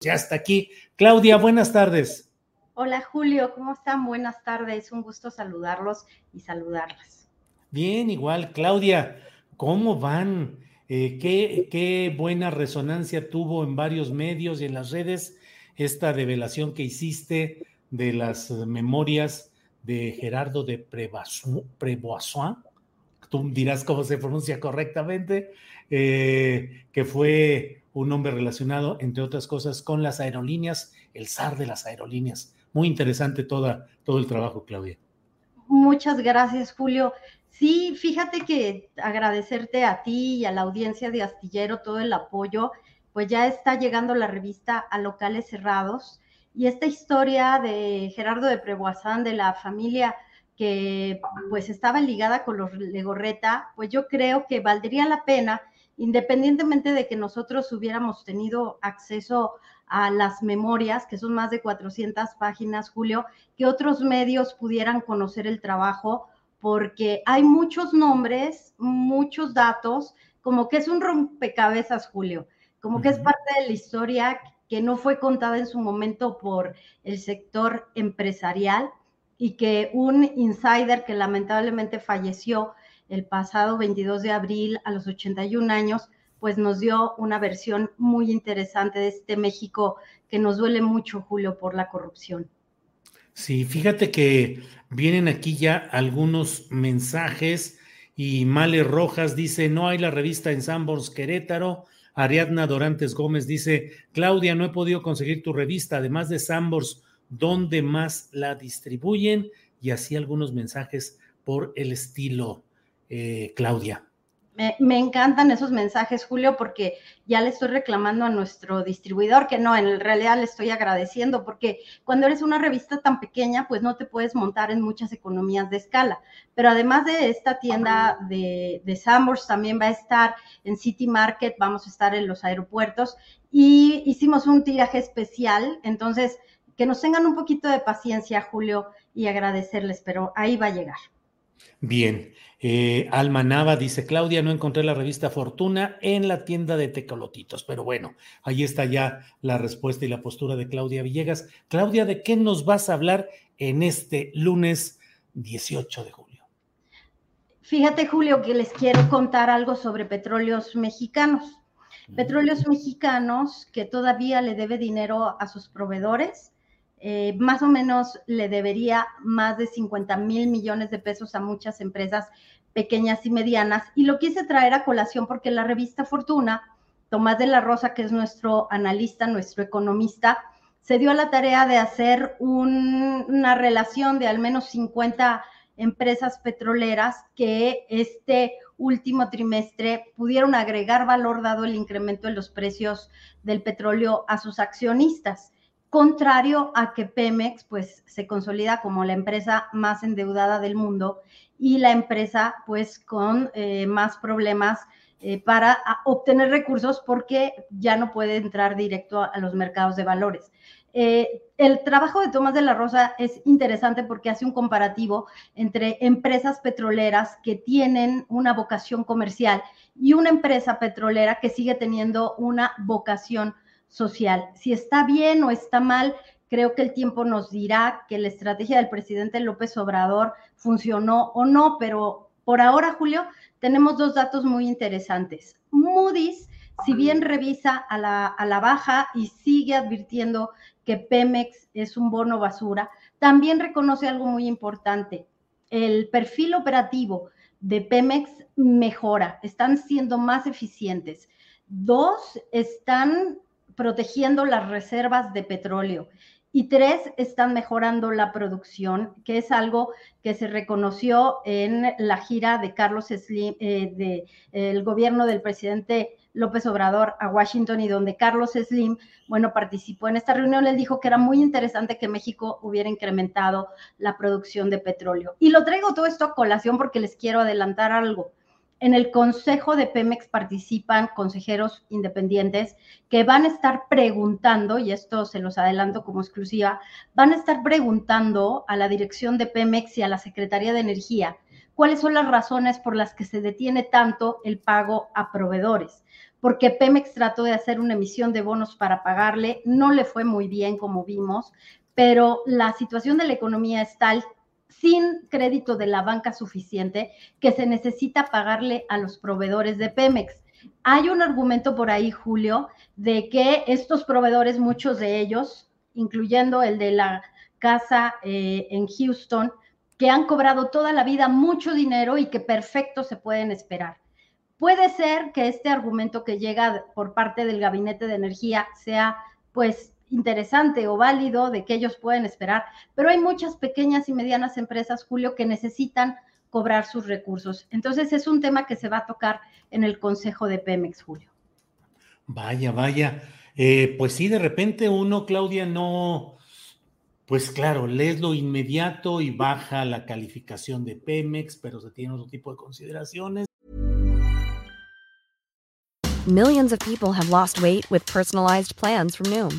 Ya está aquí. Claudia, buenas tardes. Hola Julio, ¿cómo están? Buenas tardes, un gusto saludarlos y saludarlas. Bien, igual. Claudia, ¿cómo van? Eh, ¿qué, ¿Qué buena resonancia tuvo en varios medios y en las redes esta revelación que hiciste de las memorias de Gerardo de Preboissoin? Tú dirás cómo se pronuncia correctamente, eh, que fue un hombre relacionado, entre otras cosas, con las aerolíneas, el zar de las aerolíneas. Muy interesante toda, todo el trabajo, Claudia. Muchas gracias, Julio. Sí, fíjate que agradecerte a ti y a la audiencia de Astillero todo el apoyo, pues ya está llegando la revista a locales cerrados y esta historia de Gerardo de Preboisán, de la familia que pues estaba ligada con los Legorreta, pues yo creo que valdría la pena, independientemente de que nosotros hubiéramos tenido acceso a las memorias, que son más de 400 páginas, Julio, que otros medios pudieran conocer el trabajo, porque hay muchos nombres, muchos datos, como que es un rompecabezas, Julio, como que es parte de la historia que no fue contada en su momento por el sector empresarial y que un insider que lamentablemente falleció el pasado 22 de abril a los 81 años, pues nos dio una versión muy interesante de este México que nos duele mucho, Julio, por la corrupción. Sí, fíjate que vienen aquí ya algunos mensajes y Male Rojas dice, no hay la revista en Sanborns Querétaro. Ariadna Dorantes Gómez dice, Claudia, no he podido conseguir tu revista, además de Sanborns, ¿dónde más la distribuyen? Y así algunos mensajes por el estilo, eh, Claudia. Me, encantan esos mensajes, Julio, porque ya le estoy reclamando a nuestro distribuidor, que no, en realidad le estoy agradeciendo, porque cuando eres una revista tan pequeña, pues no te puedes montar en muchas economías de escala. Pero además de esta tienda de, de Sambors, también va a estar en City Market, vamos a estar en los aeropuertos y hicimos un tiraje especial, entonces que nos tengan un poquito de paciencia, Julio, y agradecerles, pero ahí va a llegar. Bien, eh, Alma Nava dice, Claudia, no encontré la revista Fortuna en la tienda de Tecolotitos, pero bueno, ahí está ya la respuesta y la postura de Claudia Villegas. Claudia, ¿de qué nos vas a hablar en este lunes 18 de julio? Fíjate, Julio, que les quiero contar algo sobre petróleos mexicanos. Petróleos mexicanos que todavía le debe dinero a sus proveedores, eh, más o menos le debería más de 50 mil millones de pesos a muchas empresas pequeñas y medianas. Y lo quise traer a colación porque la revista Fortuna, Tomás de la Rosa, que es nuestro analista, nuestro economista, se dio a la tarea de hacer un, una relación de al menos 50 empresas petroleras que este último trimestre pudieron agregar valor dado el incremento de los precios del petróleo a sus accionistas contrario a que Pemex pues se consolida como la empresa más endeudada del mundo y la empresa pues con eh, más problemas eh, para obtener recursos porque ya no puede entrar directo a, los mercados de valores. Eh, el trabajo de Tomás de la Rosa es interesante porque hace un comparativo entre empresas petroleras que tienen una vocación comercial y una empresa petrolera que sigue teniendo una vocación social. Si está bien o está mal Creo que el tiempo nos dirá que la estrategia del presidente López Obrador funcionó o no, pero por ahora, Julio, tenemos dos datos muy interesantes. Moody's, si bien revisa a la, a la baja y sigue advirtiendo que Pemex es un bono basura, también reconoce algo muy importante. El perfil operativo de Pemex mejora, están siendo más eficientes. Dos, están protegiendo las reservas de petróleo. Y tres, están mejorando la producción, que es algo que se reconoció en la gira de Carlos Slim, eh, de, el gobierno del presidente López Obrador a Washington y donde Carlos Slim, bueno, participó en esta reunión, le dijo que era muy interesante que México hubiera incrementado la producción de petróleo. Y lo traigo todo esto a colación porque les quiero adelantar algo. En el consejo de Pemex participan consejeros independientes que van a estar preguntando, y esto se los adelanto como exclusiva, van a estar preguntando a la dirección de Pemex y a la Secretaría de Energía cuáles son las razones por las que se detiene tanto el pago a proveedores. Porque Pemex trató de hacer una emisión de bonos para pagarle, no le fue muy bien como vimos, pero la situación de la economía es tal sin crédito de la banca suficiente que se necesita pagarle a los proveedores de Pemex. Hay un argumento por ahí, Julio, de que estos proveedores, muchos de ellos, incluyendo el de la casa eh, en Houston, que han cobrado toda la vida mucho dinero y que perfecto se pueden esperar. Puede ser que este argumento que llega por parte del Gabinete de Energía sea, pues, interesante o válido de que ellos pueden esperar, pero hay muchas pequeñas y medianas empresas, Julio, que necesitan cobrar sus recursos. Entonces es un tema que se va a tocar en el Consejo de Pemex, Julio. Vaya, vaya. Eh, pues sí, de repente uno, Claudia, no, pues claro, lees lo inmediato y baja la calificación de Pemex, pero se tiene otro tipo de consideraciones. Millions of people have lost weight with personalized plans from Noom.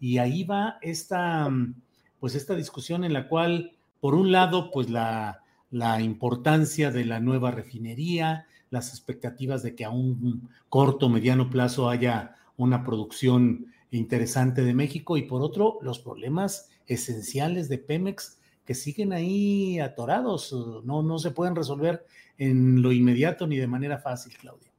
Y ahí va esta pues esta discusión en la cual por un lado pues la la importancia de la nueva refinería, las expectativas de que a un corto mediano plazo haya una producción interesante de México y por otro los problemas esenciales de Pemex que siguen ahí atorados, no, no se pueden resolver en lo inmediato ni de manera fácil, Claudia.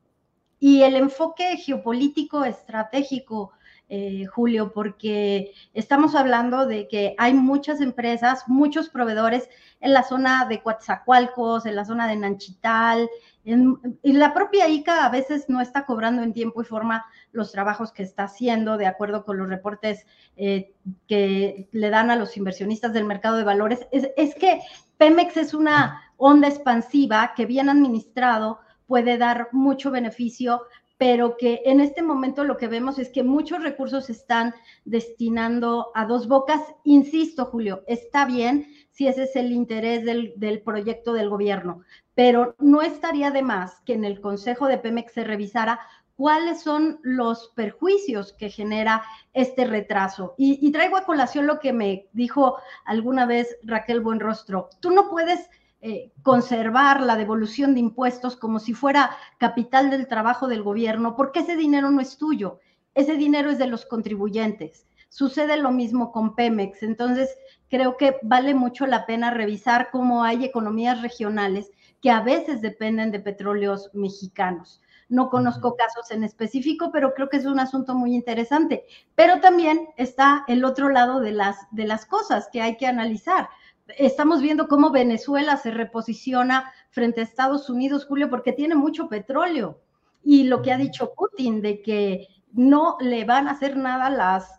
Y el enfoque geopolítico estratégico, eh, Julio, porque estamos hablando de que hay muchas empresas, muchos proveedores en la zona de Coatzacoalcos, en la zona de Nanchital, y la propia ICA a veces no está cobrando en tiempo y forma los trabajos que está haciendo, de acuerdo con los reportes eh, que le dan a los inversionistas del mercado de valores. Es, es que Pemex es una onda expansiva que bien administrado puede dar mucho beneficio, pero que en este momento lo que vemos es que muchos recursos se están destinando a dos bocas. Insisto, Julio, está bien si ese es el interés del, del, proyecto del gobierno, pero no estaría de más que en el Consejo de Pemex se revisara cuáles son los perjuicios que genera este retraso. Y, y traigo a colación lo que me dijo alguna vez Raquel Buenrostro. Tú no puedes eh, conservar la devolución de impuestos como si fuera capital del trabajo del gobierno, porque ese dinero no es tuyo, ese dinero es de los contribuyentes. Sucede lo mismo con Pemex, entonces creo que vale mucho la pena revisar cómo hay economías regionales que a veces dependen de petróleos mexicanos. No conozco casos en específico, pero creo que es un asunto muy interesante. Pero también está el otro lado de las, de las cosas que hay que analizar. Estamos viendo cómo Venezuela se reposiciona frente a Estados Unidos, Julio, porque tiene mucho petróleo. Y lo que ha dicho Putin de que no le van a hacer nada las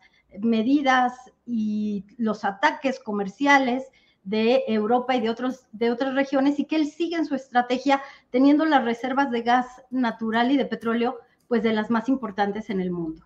medidas y los ataques comerciales de Europa y de, otros, de otras regiones y que él sigue en su estrategia teniendo las reservas de gas natural y de petróleo pues de las más importantes en el mundo.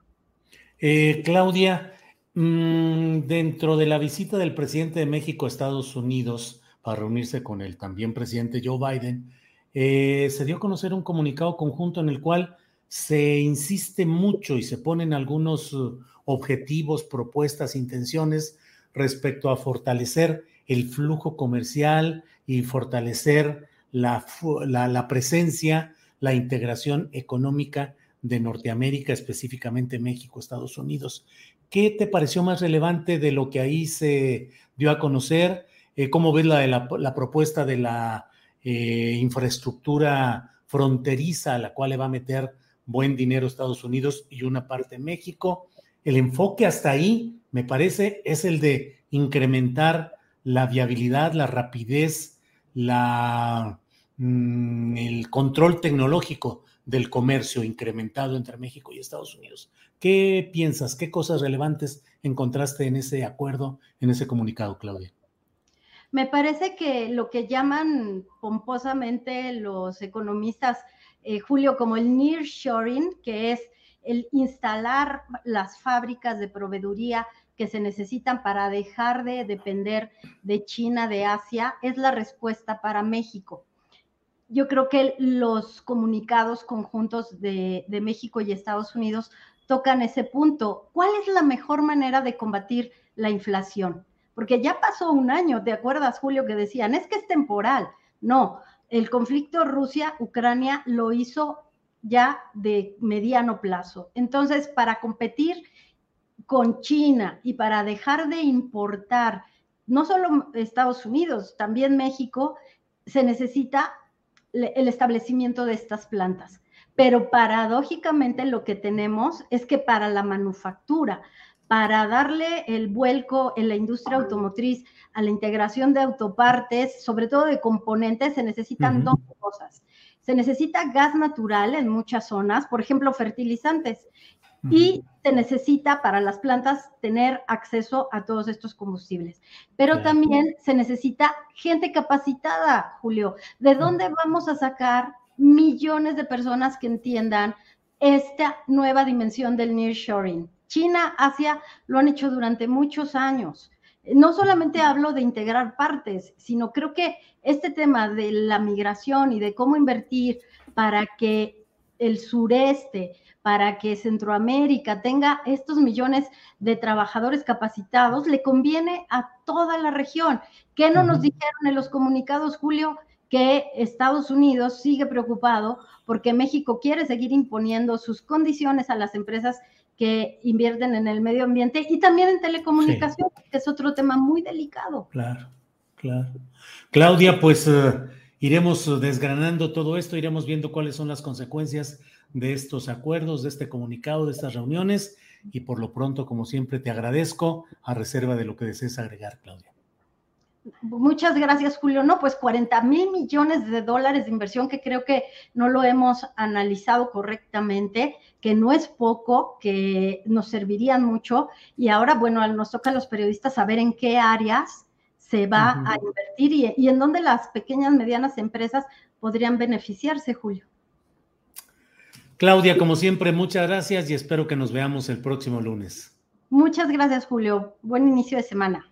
Eh, Claudia, mm, dentro de la visita del presidente de México a Estados Unidos para reunirse con el también presidente Joe Biden, eh, se dio a conocer un comunicado conjunto en el cual se insiste mucho y se ponen algunos uh, objetivos, propuestas, intenciones respecto a fortalecer el flujo comercial y fortalecer la, la, presencia, la integración económica de Norteamérica, específicamente México, Estados Unidos. ¿Qué te pareció más relevante de lo que ahí se dio a conocer? Eh, ¿Cómo ves la, la, propuesta de la eh, infraestructura fronteriza a la cual le va a meter buen dinero Estados Unidos y una parte México? El enfoque hasta ahí, me parece, es el de incrementar la viabilidad, la rapidez, la, mm, el control tecnológico del comercio incrementado entre México y Estados Unidos. ¿Qué piensas? ¿Qué cosas relevantes encontraste en ese acuerdo, en ese comunicado, Claudia? Me parece que lo que llaman pomposamente los economistas, eh, Julio, como el nearshoring, que es el instalar las fábricas de proveeduría que se necesitan para dejar de depender de China, de Asia, es la respuesta para México. Yo creo que los comunicados conjuntos de, México y Estados Unidos tocan ese punto. ¿Cuál es la mejor manera de combatir la inflación? Porque ya pasó un año, ¿te acuerdas, Julio, que decían, es que es temporal? No, el conflicto Rusia-Ucrania lo hizo ya de mediano plazo. Entonces, para competir con China y para dejar de importar, no solo Estados Unidos, también México, se necesita el establecimiento de estas plantas. Pero paradójicamente lo que tenemos es que para la manufactura, para darle el vuelco en la industria automotriz a la integración de autopartes, sobre todo de componentes, se necesitan dos cosas. Se necesita gas natural en muchas zonas, por ejemplo, fertilizantes, y se necesita para las plantas tener acceso a todos estos combustibles. Pero también se necesita gente capacitada, Julio. ¿De dónde vamos a sacar millones de personas que entiendan esta nueva dimensión del nearshoring? China, Asia lo han hecho durante muchos años. No solamente hablo de integrar partes, sino creo que este tema de la migración y de cómo invertir para que el sureste, para que Centroamérica tenga estos millones de trabajadores capacitados, le conviene a toda la región. ¿Qué no nos dijeron en los comunicados, Julio? Que Estados Unidos sigue preocupado porque México quiere seguir imponiendo sus condiciones a las empresas que invierten en el medio ambiente y también en telecomunicación, que es otro tema muy delicado. Claro, claro. Claudia, pues eh, iremos desgranando todo esto, iremos viendo cuáles son las consecuencias de estos acuerdos, de este comunicado, de estas reuniones y por lo pronto, como siempre, te agradezco a reserva de lo que desees agregar, Claudia. Muchas gracias, Julio. No, pues 40 mil millones de dólares de inversión que creo que no lo hemos analizado correctamente, que no es poco, que nos servirían mucho. Y ahora, bueno, nos toca a los periodistas saber en qué áreas se va a invertir y, y en dónde las pequeñas, medianas empresas podrían beneficiarse, Julio. Claudia, como siempre, muchas gracias y espero que nos veamos el próximo lunes. Muchas gracias, Julio. Buen inicio de semana.